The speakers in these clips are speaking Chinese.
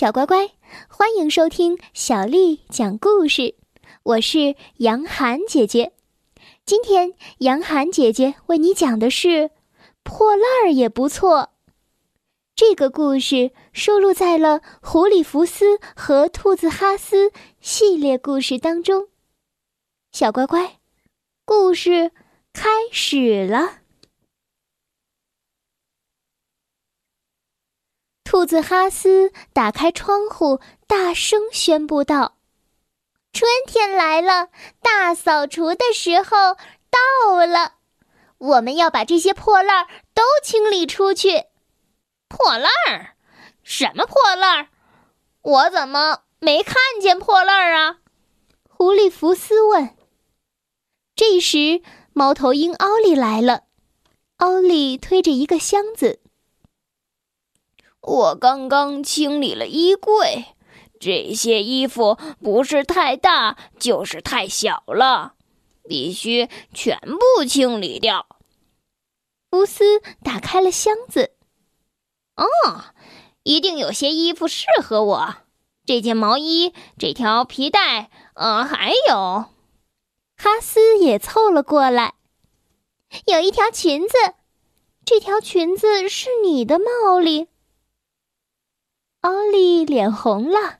小乖乖，欢迎收听小丽讲故事。我是杨涵姐姐。今天杨涵姐姐为你讲的是《破烂儿也不错》。这个故事收录在了《狐狸福斯和兔子哈斯》系列故事当中。小乖乖，故事开始了。兔子哈斯打开窗户，大声宣布道：“春天来了，大扫除的时候到了，我们要把这些破烂儿都清理出去。”破烂儿？什么破烂儿？我怎么没看见破烂儿啊？狐狸福斯问。这时，猫头鹰奥利来了，奥利推着一个箱子。我刚刚清理了衣柜，这些衣服不是太大就是太小了，必须全部清理掉。福斯打开了箱子，哦，一定有些衣服适合我。这件毛衣，这条皮带，呃，还有，哈斯也凑了过来，有一条裙子，这条裙子是你的，毛利。奥利脸红了。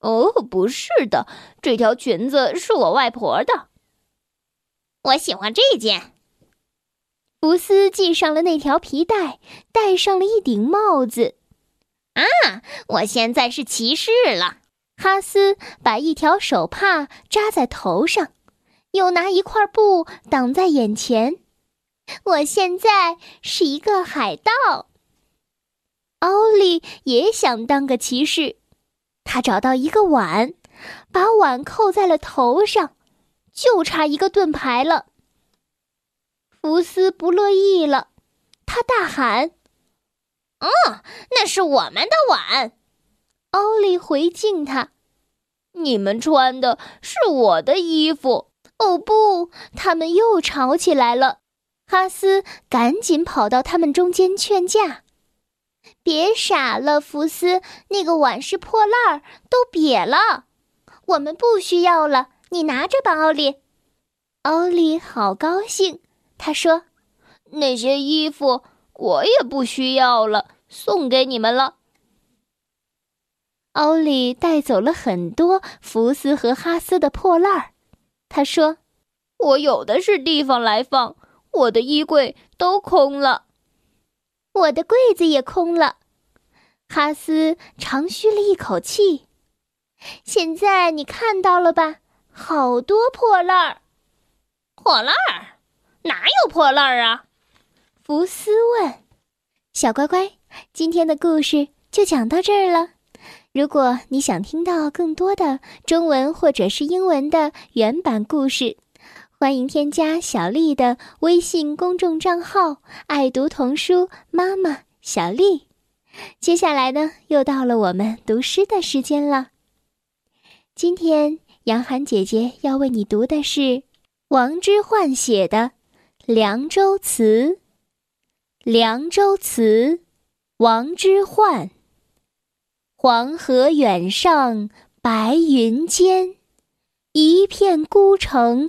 哦，不是的，这条裙子是我外婆的。我喜欢这件。福斯系上了那条皮带，戴上了一顶帽子。啊，我现在是骑士了。哈斯把一条手帕扎在头上，又拿一块布挡在眼前。我现在是一个海盗。奥利也想当个骑士，他找到一个碗，把碗扣在了头上，就差一个盾牌了。福斯不乐意了，他大喊：“哦，那是我们的碗！”奥利回敬他：“你们穿的是我的衣服。”哦不！他们又吵起来了。哈斯赶紧跑到他们中间劝架。别傻了，福斯，那个碗是破烂儿，都瘪了，我们不需要了。你拿着吧，奥利。奥利好高兴，他说：“那些衣服我也不需要了，送给你们了。”奥利带走了很多福斯和哈斯的破烂儿，他说：“我有的是地方来放，我的衣柜都空了。”我的柜子也空了，哈斯长吁了一口气。现在你看到了吧？好多破烂儿。破烂儿？哪有破烂儿啊？福斯问。小乖乖，今天的故事就讲到这儿了。如果你想听到更多的中文或者是英文的原版故事，欢迎添加小丽的微信公众账号“爱读童书妈妈小丽”。接下来呢，又到了我们读诗的时间了。今天杨涵姐姐要为你读的是王之涣写的《凉州词》。《凉州词》，王之涣。黄河远上白云间，一片孤城。